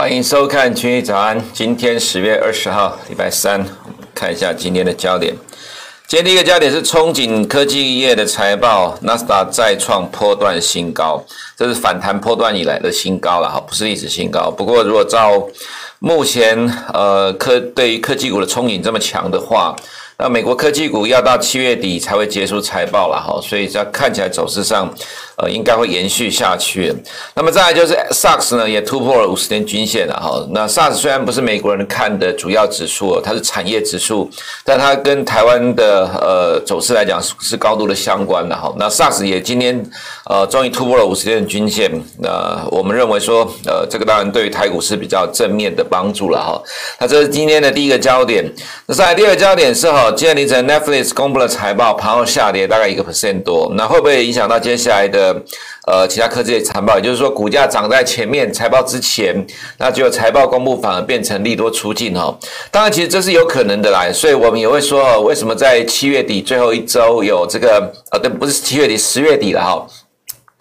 欢迎收看《群益早安》。今天十月二十号，礼拜三，看一下今天的焦点。今天第一个焦点是憧憬科技业的财报，纳斯达再创波段新高，这是反弹波段以来的新高了哈，不是历史新高。不过，如果照目前呃科对于科技股的憧憬这么强的话，那美国科技股要到七月底才会结束财报了哈，所以这看起来走势上。呃，应该会延续下去。那么再来就是 SARS 呢，也突破了五十天均线了哈。那 SARS 虽然不是美国人看的主要指数，它是产业指数，但它跟台湾的呃走势来讲是高度的相关的哈。那 SARS 也今天呃终于突破了五十天的均线。那我们认为说，呃，这个当然对于台股是比较正面的帮助了哈。那这是今天的第一个焦点。那再来第二个焦点是哈，今天凌晨 Netflix 公布了财报，盘后下跌大概一个 percent 多，那会不会影响到接下来的？呃，其他科技的财报，也就是说，股价涨在前面财报之前，那就财报公布反而变成利多出尽哈。当然，其实这是有可能的啦，所以我们也会说，为什么在七月底最后一周有这个呃，对，不是七月底，十月底了哈。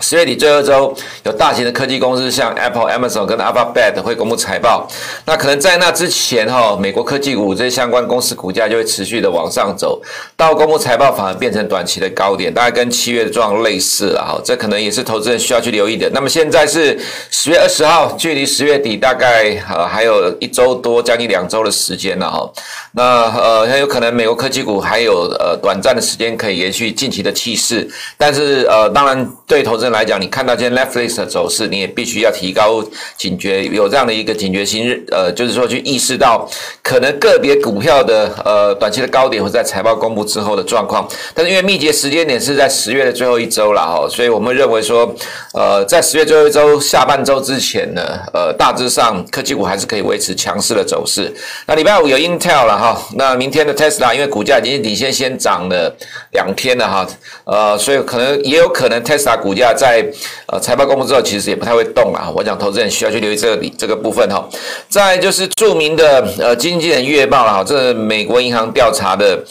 十月底最后周，有大型的科技公司像 Apple、Amazon 跟 Alphabet 会公布财报。那可能在那之前哈，美国科技股这些相关公司股价就会持续的往上走，到公布财报反而变成短期的高点，大概跟七月的状况类似了哈。这可能也是投资人需要去留意的。那么现在是十月二十号，距离十月底大概呃还有一周多，将近两周的时间了哈。那呃很有可能美国科技股还有呃短暂的时间可以延续近期的气势，但是呃当然对投资人。来讲，你看到今天 Netflix 的走势，你也必须要提高警觉，有这样的一个警觉心，呃，就是说去意识到可能个别股票的呃短期的高点会在财报公布之后的状况。但是因为密集时间点是在十月的最后一周了哈，所以我们认为说，呃，在十月最后一周下半周之前呢，呃，大致上科技股还是可以维持强势的走势。那礼拜五有 Intel 了哈，那明天的 Tesla 因为股价已经领先先涨了两天了哈，呃，所以可能也有可能 Tesla 股价。在呃财报公布之后，其实也不太会动啊。我讲投资人需要去留意这个这个部分哈。再就是著名的呃经纪人月报了哈，这是美国银行调查的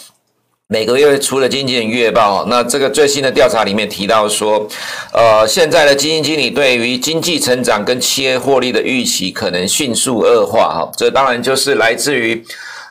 每个月出的经纪人月报。那这个最新的调查里面提到说，呃，现在的基金经理对于经济成长跟企业获利的预期可能迅速恶化哈。这当然就是来自于。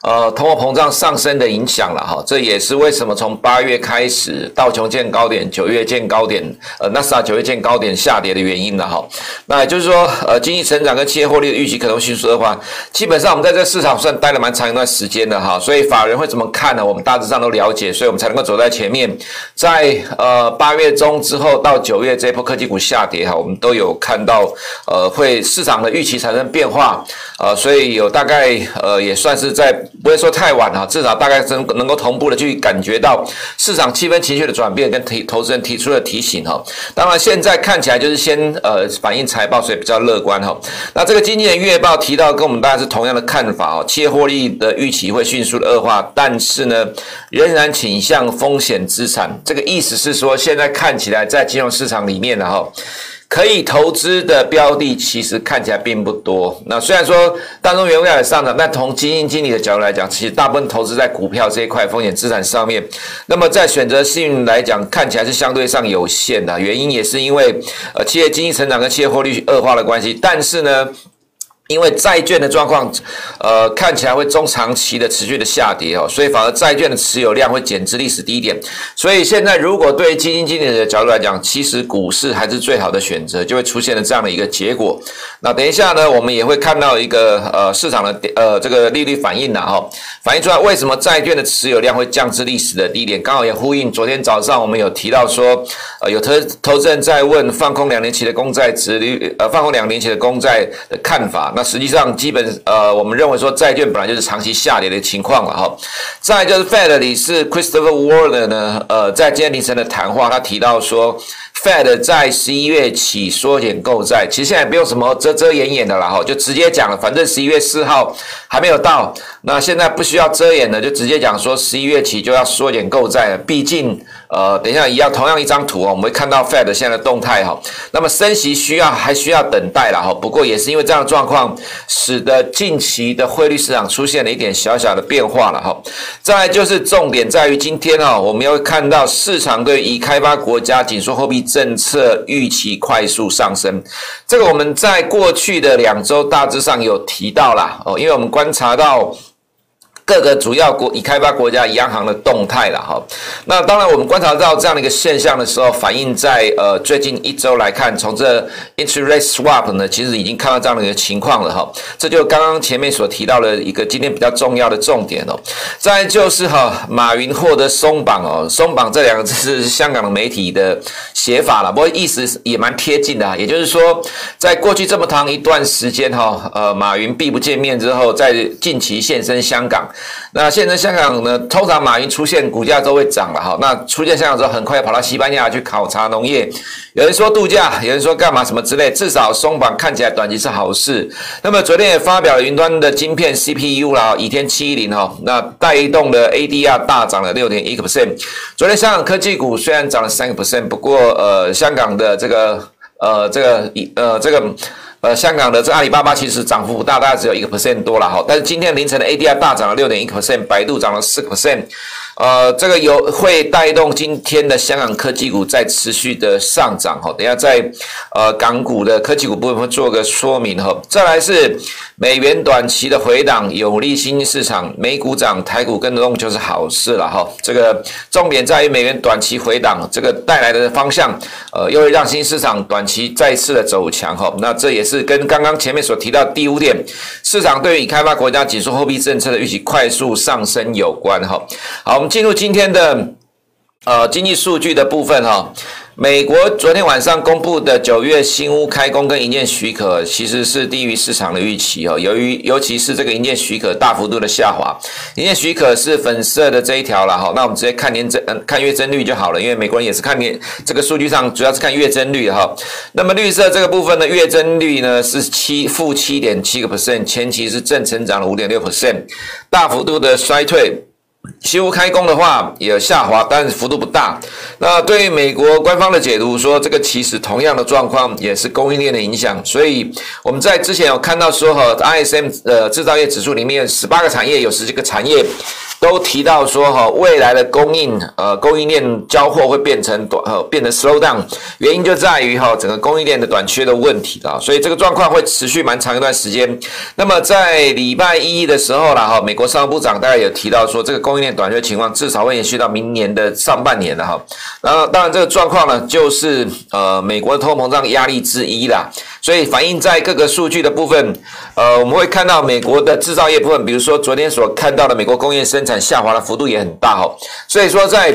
呃，通货膨胀上升的影响了哈，这也是为什么从八月开始道琼见高点，九月见高点，呃，纳斯达九月见高点下跌的原因了哈。那也就是说，呃，经济成长跟企业获利的预期可能迅速恶化。基本上我们在这市场算待了蛮长一段时间的哈，所以法人会怎么看呢？我们大致上都了解，所以我们才能够走在前面。在呃八月中之后到九月这一波科技股下跌哈，我们都有看到呃会市场的预期产生变化，呃，所以有大概呃也算是在。不会说太晚哈，至少大概能能够同步的去感觉到市场气氛情绪的转变，跟提投资人提出的提醒哈。当然现在看起来就是先呃反映财报，所以比较乐观哈。那这个经济的月报提到跟我们大概是同样的看法哦，企业获利的预期会迅速的恶化，但是呢仍然倾向风险资产。这个意思是说，现在看起来在金融市场里面的哈。可以投资的标的其实看起来并不多。那虽然说大中原物料也上涨，但从基金经理的角度来讲，其实大部分投资在股票这一块风险资产上面。那么在选择性来讲，看起来是相对上有限的。原因也是因为呃企业经济成长跟企业获利恶化的关系。但是呢。因为债券的状况，呃，看起来会中长期的持续的下跌哦，所以反而债券的持有量会减至历史低点。所以现在如果对基金经理的角度来讲，其实股市还是最好的选择，就会出现了这样的一个结果。那等一下呢，我们也会看到一个呃市场的呃这个利率反应呐哈，反映出来为什么债券的持有量会降至历史的低点，刚好也呼应昨天早上我们有提到说，呃有投投资人在问放空两年期的公债殖率，呃放空两年期的公债的看法。那实际上，基本呃，我们认为说债券本来就是长期下跌的情况了哈。再就是 Fed 理事 Christopher Waller 呢，呃，在今天凌晨的谈话，他提到说，Fed 在十一月起缩减购债，其实现在不用什么遮遮掩掩的了哈，就直接讲了，反正十一月四号还没有到，那现在不需要遮掩的，就直接讲说十一月起就要缩减购债了，毕竟。呃，等一下，一样同样一张图哦，我们会看到 Fed 现在的动态哈。那么升息需要还需要等待了哈。不过也是因为这样的状况，使得近期的汇率市场出现了一点小小的变化了哈。再来就是重点在于今天哦，我们要看到市场对已开发国家紧缩货币政策预期快速上升。这个我们在过去的两周大致上有提到啦哦，因为我们观察到。各个主要国已开发国家央行的动态了哈，那当然我们观察到这样的一个现象的时候，反映在呃最近一周来看，从这 interest swap 呢，其实已经看到这样的一个情况了哈。这就刚刚前面所提到的一个今天比较重要的重点哦。再就是哈，马云获得松绑哦，松绑这两个字是香港的媒体的写法了，不过意思也蛮贴近的啊，也就是说，在过去这么长一段时间哈，呃，马云避不见面之后，在近期现身香港。那现在香港呢，通常马云出现，股价都会涨了哈。那出现香港之后，很快跑到西班牙去考察农业。有人说度假，有人说干嘛什么之类。至少松绑看起来短期是好事。那么昨天也发表了云端的晶片 CPU 啦，倚天七一零哈，那带动的 ADR 大涨了六点一个 percent。昨天香港科技股虽然涨了三个 percent，不过呃，香港的这个呃这个呃这个。呃香港的这阿里巴巴其实涨幅不大，大概只有一个 percent 多了哈。但是今天凌晨的 ADR 大涨了六点一 percent，百度涨了四 percent。呃，这个有会带动今天的香港科技股在持续的上涨哈。等下在呃港股的科技股部分会做个说明哈。再来是美元短期的回档，有利新兴市场，美股涨，台股跟动就是好事了哈。这个重点在于美元短期回档，这个带来的方向，呃，又会让新兴市场短期再次的走强哈。那这也是跟刚刚前面所提到第五点，市场对于已开发国家紧缩货币政策的预期快速上升有关哈。好，进入今天的呃经济数据的部分哈，美国昨天晚上公布的九月新屋开工跟营建许可其实是低于市场的预期哦，由于尤其是这个营建许可大幅度的下滑，营建许可是粉色的这一条了哈，那我们直接看年增嗯看月增率就好了，因为美国人也是看年这个数据上主要是看月增率哈，那么绿色这个部分的月增率呢是七负七点七个 percent，前期是正成长了五点六 percent，大幅度的衰退。修开工的话也下滑，但是幅度不大。那对于美国官方的解读说，这个其实同样的状况也是供应链的影响。所以我们在之前有看到说，哈，ISM 呃制造业指数里面十八个产业有十几个产业。都提到说哈，未来的供应呃供应链交货会变成短呃变成 slow down，原因就在于哈整个供应链的短缺的问题啊，所以这个状况会持续蛮长一段时间。那么在礼拜一的时候啦哈，美国商务部长大概有提到说，这个供应链短缺情况至少会延续到明年的上半年的哈。然后当然这个状况呢，就是呃美国的通膨胀压力之一啦。所以反映在各个数据的部分，呃我们会看到美国的制造业部分，比如说昨天所看到的美国工业生产下滑的幅度也很大哦，所以说在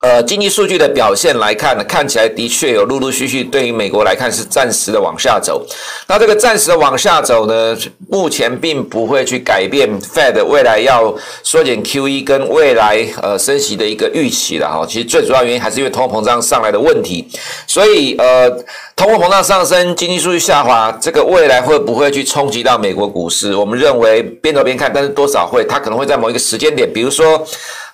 呃经济数据的表现来看呢，看起来的确有陆陆续续对于美国来看是暂时的往下走。那这个暂时的往下走呢，目前并不会去改变 Fed 未来要缩减 QE 跟未来呃升息的一个预期了哈。其实最主要原因还是因为通货膨胀上来的问题，所以呃。通货膨胀上升，经济数据下滑，这个未来会不会去冲击到美国股市？我们认为边走边看，但是多少会，它可能会在某一个时间点，比如说，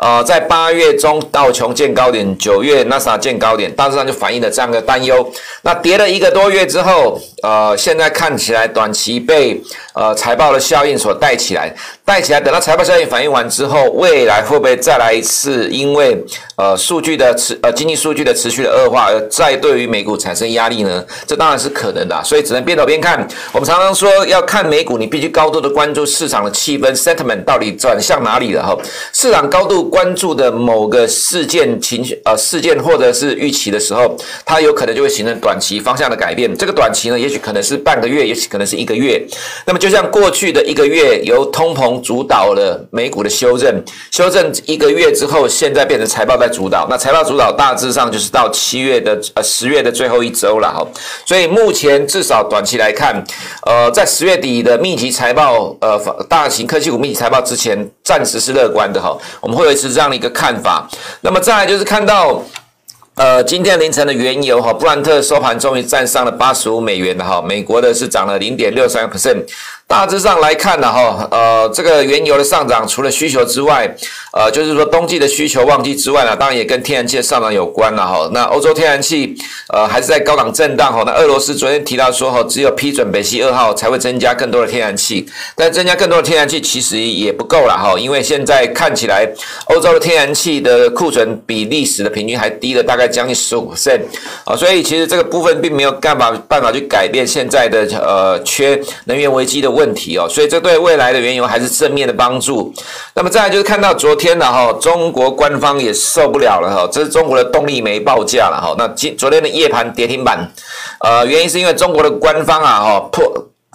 呃，在八月中道琼见高点，九月那啥见高点，大致上就反映了这样的担忧。那跌了一个多月之后，呃，现在看起来短期被呃财报的效应所带起来，带起来，等到财报效应反映完之后，未来会不会再来一次？因为呃数据的持呃经济数据的持续的恶化，而再对于美股产生压力呢？这当然是可能的，所以只能边走边看。我们常常说要看美股，你必须高度的关注市场的气氛 （sentiment） 到底转向哪里了哈。市场高度关注的某个事件情绪呃事件或者是预期的时候，它有可能就会形成短期方向的改变。这个短期呢，也许可能是半个月，也许可能是一个月。那么就像过去的一个月由通膨主导了美股的修正，修正一个月之后，现在变成财报在主导。那财报主导大致上就是到七月的呃十月的最后一周了哈。所以目前至少短期来看，呃，在十月底的密集财报，呃，大型科技股密集财报之前，暂时是乐观的哈。我们会维持这样的一个看法。那么再来就是看到。呃，今天凌晨的原油哈，布兰特收盘终于站上了八十五美元的哈，美国的是涨了零点六三个 percent，大致上来看呢，哈，呃，这个原油的上涨，除了需求之外，呃，就是说冬季的需求旺季之外呢，当然也跟天然气的上涨有关了，哈。那欧洲天然气，呃，还是在高档震荡，哈。那俄罗斯昨天提到说，哈，只有批准北溪二号才会增加更多的天然气，但增加更多的天然气其实也不够了，哈，因为现在看起来，欧洲的天然气的库存比历史的平均还低了大概将近十五 percent，啊，所以其实这个部分并没有干嘛办法去改变现在的呃缺能源危机的问题哦，所以这对未来的原油还是正面的帮助。那么再来就是看到昨天的哈，中国官方也受不了了哈，这是中国的动力煤报价了哈。那今昨天的夜盘跌停板，呃，原因是因为中国的官方啊哈破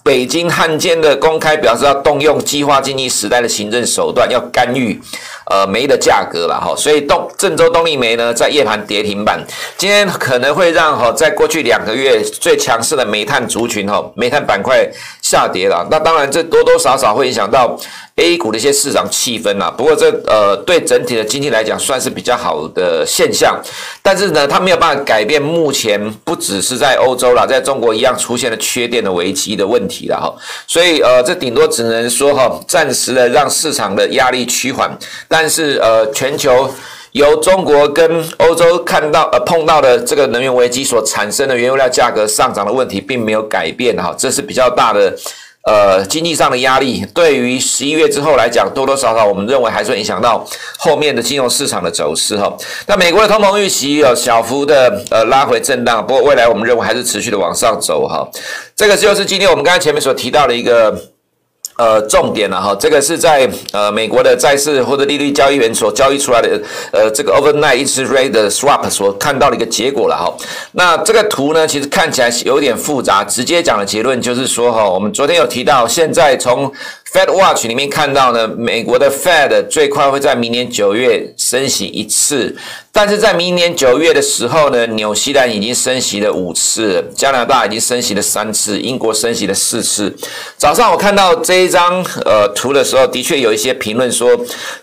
北京汉奸的公开表示要动用计划经济时代的行政手段，要干预。呃，煤的价格了哈，所以动郑州动力煤呢在夜盘跌停板，今天可能会让哈在过去两个月最强势的煤炭族群哈煤炭板块下跌了，那当然这多多少少会影响到 A 股的一些市场气氛啊。不过这呃对整体的经济来讲算是比较好的现象，但是呢它没有办法改变目前不只是在欧洲啦，在中国一样出现了缺电的危机的问题了哈，所以呃这顶多只能说哈暂时的让市场的压力趋缓。但是呃，全球由中国跟欧洲看到呃碰到的这个能源危机所产生的原油料价格上涨的问题，并没有改变哈，这是比较大的呃经济上的压力。对于十一月之后来讲，多多少少我们认为还是影响到后面的金融市场的走势哈。那美国的通膨预期有小幅的呃拉回震荡，不过未来我们认为还是持续的往上走哈。这个就是今天我们刚才前面所提到的一个。呃，重点了哈，这个是在呃美国的债市或者利率交易员所交易出来的呃这个 overnight interest rate swap 所看到的一个结果了哈。那这个图呢，其实看起来有点复杂，直接讲的结论就是说哈，我们昨天有提到，现在从 Fed Watch 里面看到呢，美国的 Fed 最快会在明年九月升息一次，但是在明年九月的时候呢，纽西兰已经升息了五次，加拿大已经升息了三次，英国升息了四次。早上我看到这一张呃图的时候，的确有一些评论说，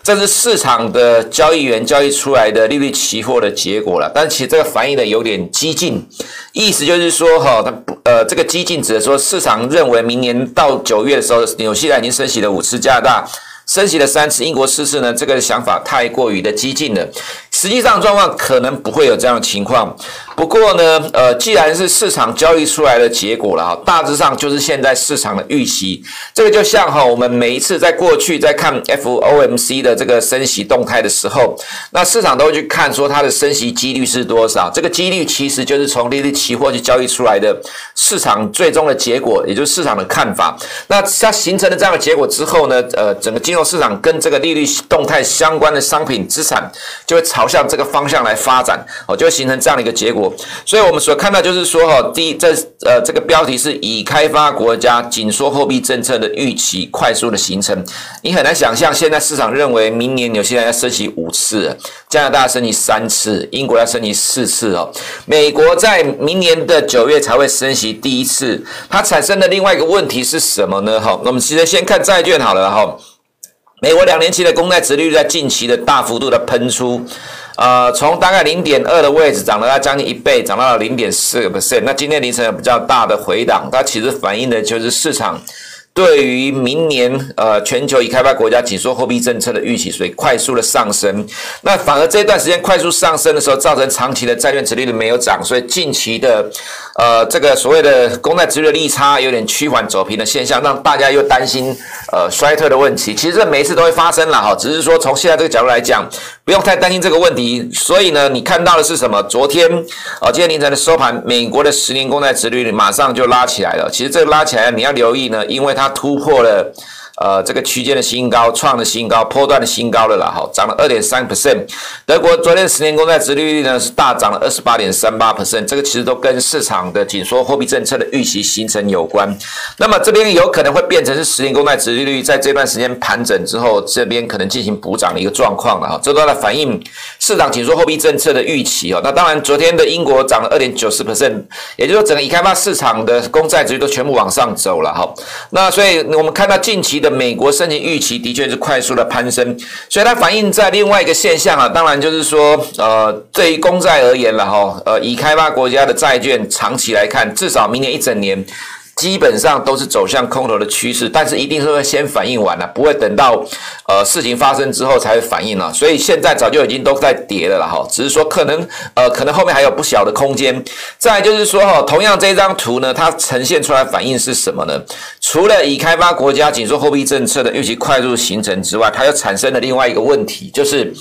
这是市场的交易员交易出来的利率期货的结果了，但其实这个反应的有点激进，意思就是说哈，它呃这个激进指的说市场认为明年到九月的时候，纽西兰已经。升息了五次，加拿大升息了三次，英国四次呢？这个想法太过于的激进了。实际上状况可能不会有这样的情况。不过呢，呃，既然是市场交易出来的结果了哈，大致上就是现在市场的预期。这个就像哈，我们每一次在过去在看 FOMC 的这个升息动态的时候，那市场都会去看说它的升息几率是多少。这个几率其实就是从利率期货去交易出来的市场最终的结果，也就是市场的看法。那它形成了这样的结果之后呢，呃，整个金融市场跟这个利率动态相关的商品资产就会朝向这个方向来发展，哦，就会形成这样的一个结果。所以，我们所看到就是说，哈，第一，这呃，这个标题是已开发国家紧缩货币政策的预期快速的形成。你很难想象，现在市场认为明年纽西兰要升息五次，加拿大升息三次，英国要升息四次哦。美国在明年的九月才会升息第一次。它产生的另外一个问题是什么呢？哈，我们其实先看债券好了哈。美国两年期的公债殖率在近期的大幅度的喷出。呃，从大概零点二的位置涨了它将近一倍，涨到了零点四个 percent。那今天凌晨有比较大的回档，它其实反映的就是市场。对于明年，呃，全球已开发国家紧缩货币政策的预期，所以快速的上升。那反而这段时间快速上升的时候，造成长期的债券殖利率没有涨，所以近期的，呃，这个所谓的公债殖利率利差有点趋缓走平的现象，让大家又担心，呃，衰退的问题。其实这每一次都会发生了哈，只是说从现在这个角度来讲，不用太担心这个问题。所以呢，你看到的是什么？昨天，呃，今天凌晨的收盘，美国的十年公债殖率马上就拉起来了。其实这个拉起来，你要留意呢，因为它。突破了。呃，这个区间的新高，创的新高，波段的新高了啦，哈，涨了二点三 percent。德国昨天十年公债殖利率呢是大涨了二十八点三八 percent，这个其实都跟市场的紧缩货币政策的预期形成有关。那么这边有可能会变成是十年公债殖利率在这段时间盘整之后，这边可能进行补涨的一个状况了哈，这都在反映市场紧缩货币政策的预期哦。那当然，昨天的英国涨了二点九十 percent，也就是说整个已开发市场的公债殖率都全部往上走了哈。那所以我们看到近期的。美国升息预期的确是快速的攀升，所以它反映在另外一个现象啊，当然就是说，呃，对于公债而言了哈，呃，以开发国家的债券长期来看，至少明年一整年。基本上都是走向空头的趋势，但是一定是会先反应完了，不会等到呃事情发生之后才会反应了。所以现在早就已经都在跌了了哈，只是说可能呃可能后面还有不小的空间。再就是说哈，同样这张图呢，它呈现出来反应是什么呢？除了已开发国家紧缩货币政策的预期快速形成之外，它又产生了另外一个问题，就是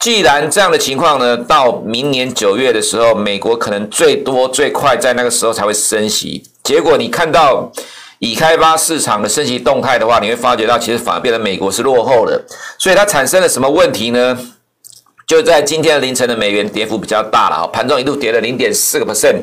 既然这样的情况呢，到明年九月的时候，美国可能最多最快在那个时候才会升息。结果你看到已开发市场的升级动态的话，你会发觉到其实反而变得美国是落后的，所以它产生了什么问题呢？就在今天凌晨的美元跌幅比较大了哈，盘中一度跌了零点四个 percent。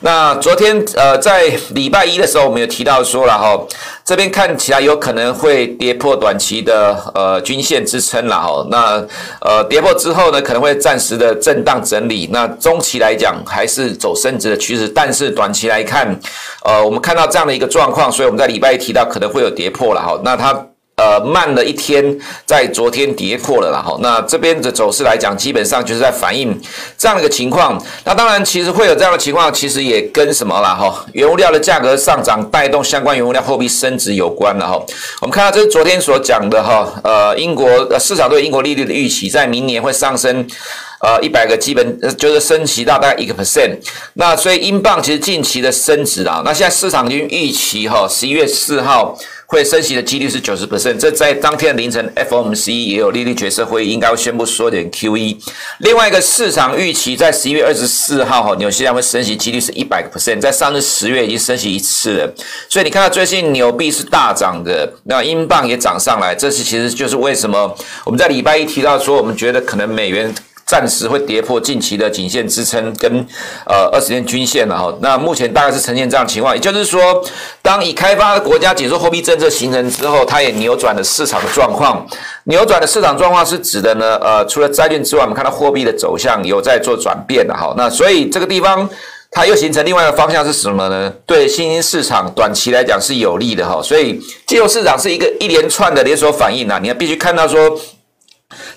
那昨天呃在礼拜一的时候，我们有提到说了哈，这边看起来有可能会跌破短期的呃均线支撑了哈。那呃跌破之后呢，可能会暂时的震荡整理。那中期来讲还是走升值的趋势，但是短期来看，呃我们看到这样的一个状况，所以我们在礼拜一提到可能会有跌破了哈。那它。呃，慢了一天，在昨天跌破了啦。哈，那这边的走势来讲，基本上就是在反映这样的一个情况。那当然，其实会有这样的情况，其实也跟什么啦？哈，原物料的价格上涨带动相关原物料货币升值有关了哈。我们看到这是昨天所讲的哈，呃，英国市场对英国利率的预期，在明年会上升，呃，一百个基本就是升息到大概一个 percent。那所以英镑其实近期的升值啊，那现在市场已经预期哈，十一月四号。会升息的几率是九十 percent，这在当天凌晨，FOMC 也有利率决策会议，应该会宣布缩减 QE。另外一个市场预期在十一月二十四号，哈，纽西兰会升息几率是一百 percent，在上次十月已经升息一次了，所以你看到最近纽币是大涨的，那英镑也涨上来，这是其实就是为什么我们在礼拜一提到说，我们觉得可能美元。暂时会跌破近期的颈线支撑跟呃二十天均线了哈，那目前大概是呈现这样情况，也就是说，当已开发的国家紧缩货币政策形成之后，它也扭转了市场的状况。扭转的市场状况是指的呢，呃，除了债券之外，我们看到货币的走向有在做转变了哈。那所以这个地方它又形成另外一个方向是什么呢？对新兴市场短期来讲是有利的哈。所以自由市场是一个一连串的连锁反应啊，你要必须看到说。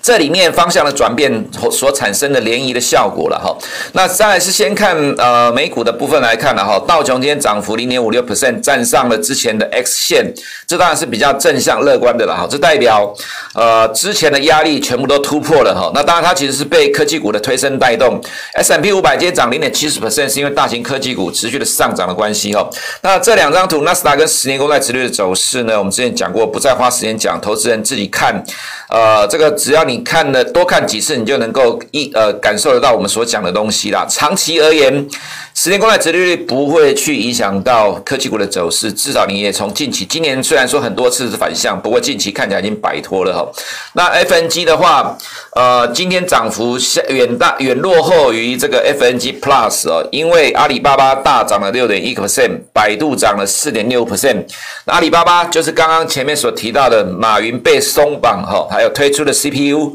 这里面方向的转变所产生的涟漪的效果了哈，那再来是先看呃美股的部分来看了哈，道琼今天涨幅零点五六 percent，站上了之前的 X 线，这当然是比较正向乐观的了哈，这代表呃之前的压力全部都突破了哈，那当然它其实是被科技股的推升带动，S&P 五百今天涨零点七十 percent，是因为大型科技股持续的上涨的关系哈，那这两张图纳斯达跟十年公债殖利率的走势呢，我们之前讲过，不再花时间讲，投资人自己看，呃这个只要你。看了多看几次，你就能够一呃感受得到我们所讲的东西啦。长期而言，十年公债殖利率不会去影响到科技股的走势，至少你也从近期，今年虽然说很多次是反向，不过近期看起来已经摆脱了哈。那 FNG 的话，呃，今天涨幅远大远落后于这个 FNG Plus 哦，因为阿里巴巴大涨了六点一个 percent，百度涨了四点六 percent。那阿里巴巴就是刚刚前面所提到的马云被松绑哈，还有推出的 CPU。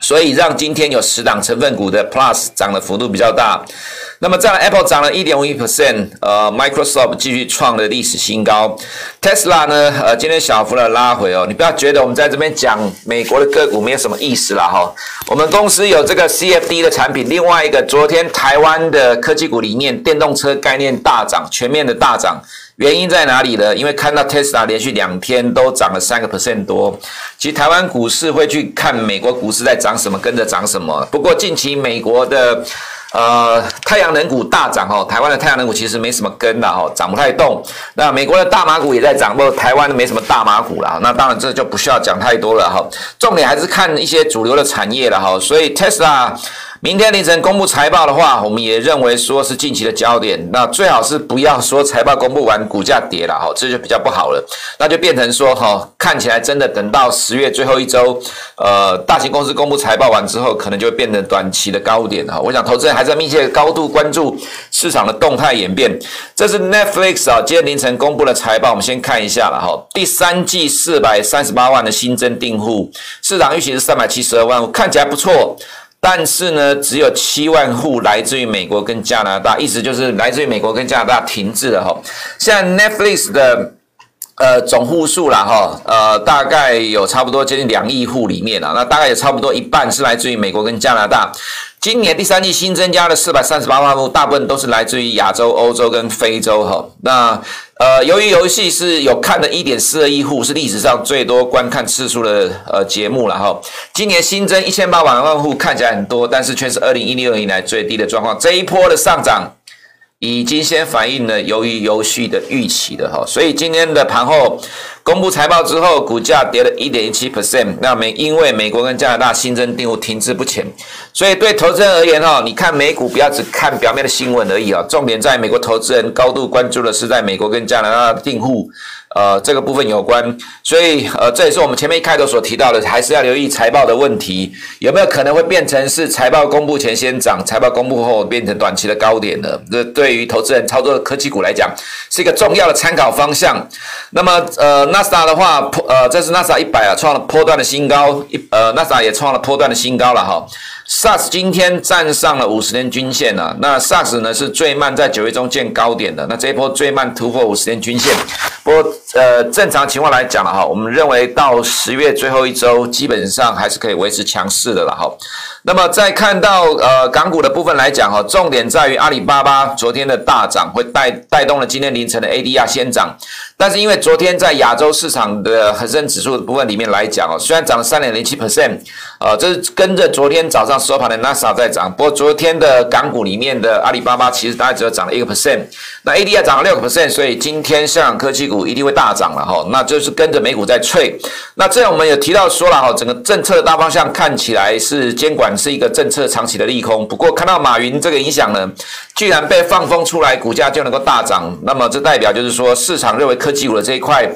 所以让今天有十档成分股的 Plus 涨的幅度比较大，那么再来 Apple 涨了一点五一 percent，呃，Microsoft 继续创了历史新高，Tesla 呢，呃，今天小幅的拉回哦，你不要觉得我们在这边讲美国的个股没有什么意思啦哈，我们公司有这个 CFD 的产品，另外一个昨天台湾的科技股里面电动车概念大涨，全面的大涨。原因在哪里呢？因为看到 Tesla 连续两天都涨了三个 percent 多。其实台湾股市会去看美国股市在涨什么，跟着涨什么。不过近期美国的呃太阳能股大涨哦，台湾的太阳能股其实没什么跟的哦，涨不太动。那美国的大马股也在涨，不过台湾没什么大马股了。那当然这就不需要讲太多了哈。重点还是看一些主流的产业了哈。所以 Tesla。明天凌晨公布财报的话，我们也认为说是近期的焦点。那最好是不要说财报公布完股价跌了哈，这就比较不好了。那就变成说哈，看起来真的等到十月最后一周，呃，大型公司公布财报完之后，可能就会变成短期的高点哈。我想投资人还是要密切高度关注市场的动态演变。这是 Netflix 啊，今天凌晨公布的财报，我们先看一下了哈。第三季四百三十八万的新增订户，市场预期是三百七十二万，看起来不错。但是呢，只有七万户来自于美国跟加拿大，意思就是来自于美国跟加拿大停滞了哈。现在 Netflix 的呃总户数啦哈，呃大概有差不多接近两亿户里面啊，那大概有差不多一半是来自于美国跟加拿大。今年第三季新增加了四百三十八万户，大部分都是来自于亚洲、欧洲跟非洲哈。那呃，由于游戏是有看的一点四二亿户，是历史上最多观看次数的呃节目了哈。今年新增一千八百万户，看起来很多，但是却是二零一六年以来最低的状况。这一波的上涨。已经先反映了由于游戏的预期的哈，所以今天的盘后公布财报之后，股价跌了一点一七 percent。那美因为美国跟加拿大新增订户停滞不前，所以对投资人而言哈，你看美股不要只看表面的新闻而已啊，重点在美国投资人高度关注的是在美国跟加拿大的订户。呃，这个部分有关，所以呃，这也是我们前面一开头所提到的，还是要留意财报的问题，有没有可能会变成是财报公布前先涨，财报公布后变成短期的高点呢？这对于投资人操作的科技股来讲，是一个重要的参考方向。那么呃，纳斯达的话，呃，这是纳斯达一百啊，创了波段的新高，一呃，纳斯达也创了波段的新高了哈。SARS 今天站上了五十天均线了，那 SARS 呢是最慢在九月中见高点的，那这一波最慢突破五十天均线。不过呃，正常情况来讲了哈，我们认为到十月最后一周基本上还是可以维持强势的了哈。那么再看到呃港股的部分来讲哈，重点在于阿里巴巴昨天的大涨会带带动了今天凌晨的 ADR 先涨。但是因为昨天在亚洲市场的恒生指数的部分里面来讲哦，虽然涨了三点零七 percent，呃，这是跟着昨天早上收盘的 NASA 在涨。不过昨天的港股里面的阿里巴巴其实大概只有涨了一个 percent，那 ADR 涨了六个 percent，所以今天香港科技股股一定会大涨了哈。那就是跟着美股在吹。那这样我们有提到说了哈，整个政策的大方向看起来是监管是一个政策长期的利空。不过看到马云这个影响呢，居然被放风出来，股价就能够大涨。那么这代表就是说市场认为科技股的这一块，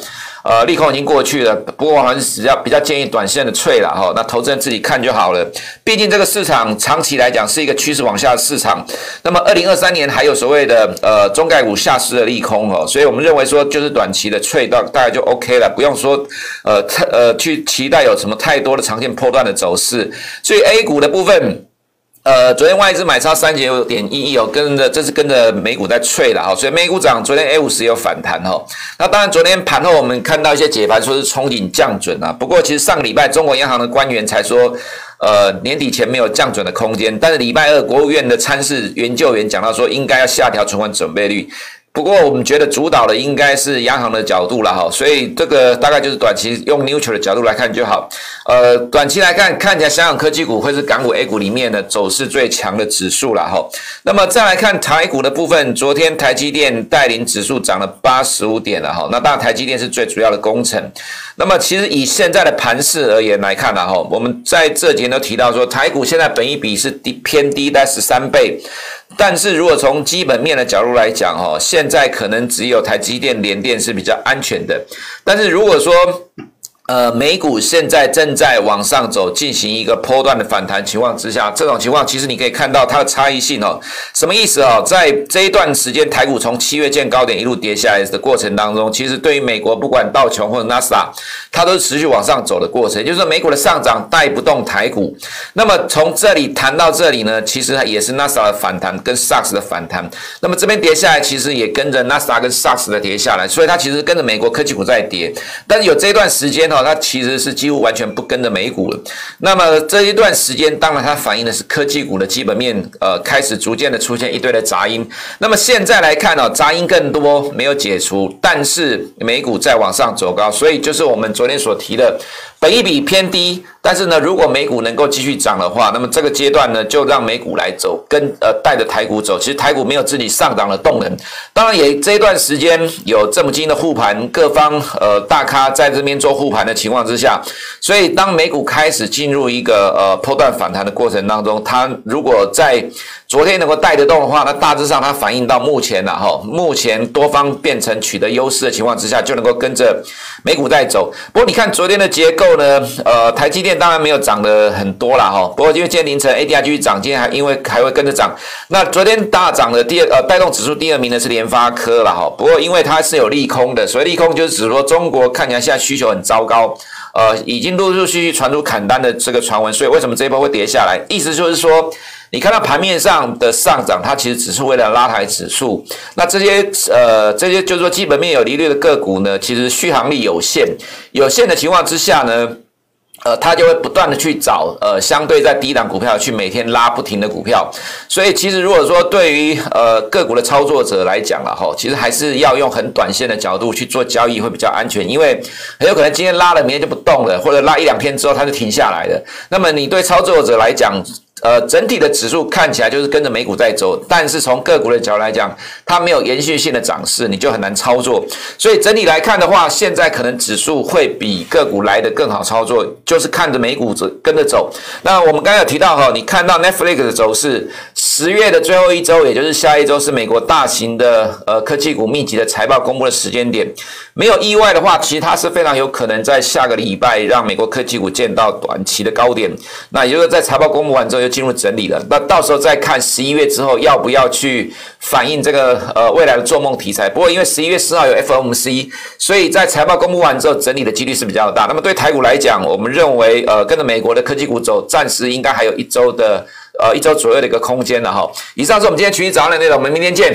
呃，利空已经过去了。不过还是比较比较建议短线的脆了哈。那投资人自己看就好了。毕竟这个市场长期来讲是一个趋势往下的市场。那么二零二三年还有所谓的呃中概股下市的利空哦，所以我们认为说就是短期的脆到大概就 OK 了，不用说呃呃去期待有什么太多的长线破断的走势。所以 A 股的部分。呃，昨天外资买超三节有点意义哦，跟着这是跟着美股在脆了哈，所以美股涨，昨天 A 五十有反弹哈。那当然，昨天盘后我们看到一些解盘说是憧憬降准啊，不过其实上个礼拜中国央行的官员才说，呃，年底前没有降准的空间，但是礼拜二国务院的参事研究员讲到说，应该要下调存款准备率。不过我们觉得主导的应该是央行的角度了哈，所以这个大概就是短期用 neutral 的角度来看就好。呃，短期来看，看起来香港科技股会是港股 A 股里面的走势最强的指数了哈。那么再来看台股的部分，昨天台积电带领指数涨了八十五点了哈。那当然台积电是最主要的工程。那么其实以现在的盘势而言来看呢哈，我们在这几天都提到说，台股现在本益比是低偏低，在十三倍。但是如果从基本面的角度来讲，哦，现在可能只有台积电、联电是比较安全的。但是如果说，呃，美股现在正在往上走，进行一个波段的反弹情况之下，这种情况其实你可以看到它的差异性哦。什么意思哦？在这一段时间，台股从七月见高点一路跌下来的过程当中，其实对于美国不管道琼或者纳斯达，它都是持续往上走的过程。就是说，美股的上涨带不动台股。那么从这里谈到这里呢，其实它也是纳斯达的反弹跟 SARS 的反弹。那么这边跌下来，其实也跟着纳斯达跟 SARS 的跌下来，所以它其实跟着美国科技股在跌。但是有这段时间。它其实是几乎完全不跟着美股了。那么这一段时间，当然它反映的是科技股的基本面，呃，开始逐渐的出现一堆的杂音。那么现在来看呢，杂音更多，没有解除，但是美股在往上走高，所以就是我们昨天所提的。本一比偏低，但是呢，如果美股能够继续涨的话，那么这个阶段呢，就让美股来走，跟呃带着台股走。其实台股没有自己上涨的动能，当然也这一段时间有这么近的护盘，各方呃大咖在这边做护盘的情况之下，所以当美股开始进入一个呃波段反弹的过程当中，它如果在昨天能够带得动的话，那大致上它反映到目前了哈，目前多方变成取得优势的情况之下，就能够跟着美股在走。不过你看昨天的结构呢，呃，台积电当然没有涨得很多了哈。不过因为今天凌晨 ADR 继续涨，今天还因为还会跟着涨。那昨天大涨的第二呃带动指数第二名的是联发科了哈。不过因为它是有利空的，所以利空就是指说中国看起来现在需求很糟糕，呃，已经陆陆续续传出砍单的这个传闻，所以为什么这一波会跌下来？意思就是说。你看到盘面上的上涨，它其实只是为了拉抬指数。那这些呃，这些就是说基本面有利率的个股呢，其实续航力有限。有限的情况之下呢，呃，他就会不断的去找呃相对在低档股票去每天拉不停的股票，所以其实如果说对于呃个股的操作者来讲了哈，其实还是要用很短线的角度去做交易会比较安全，因为很有可能今天拉了，明天就不动了，或者拉一两天之后它就停下来了。那么你对操作者来讲，呃，整体的指数看起来就是跟着美股在走，但是从个股的角度来讲，它没有延续性的涨势，你就很难操作。所以整体来看的话，现在可能指数会比个股来的更好操作，就是看着美股走跟着走。那我们刚才有提到哈，你看到 Netflix 的走势，十月的最后一周，也就是下一周是美国大型的呃科技股密集的财报公布的时间点。没有意外的话，其实它是非常有可能在下个礼拜让美国科技股见到短期的高点。那也就是在财报公布完之后，就进入整理了。那到时候再看十一月之后要不要去反映这个呃未来的做梦题材。不过因为十一月四号有 FOMC，所以在财报公布完之后整理的几率是比较大。那么对台股来讲，我们认为呃跟着美国的科技股走，暂时应该还有一周的呃一周左右的一个空间了哈。以上是我们今天群益早上的内容，我们明天见。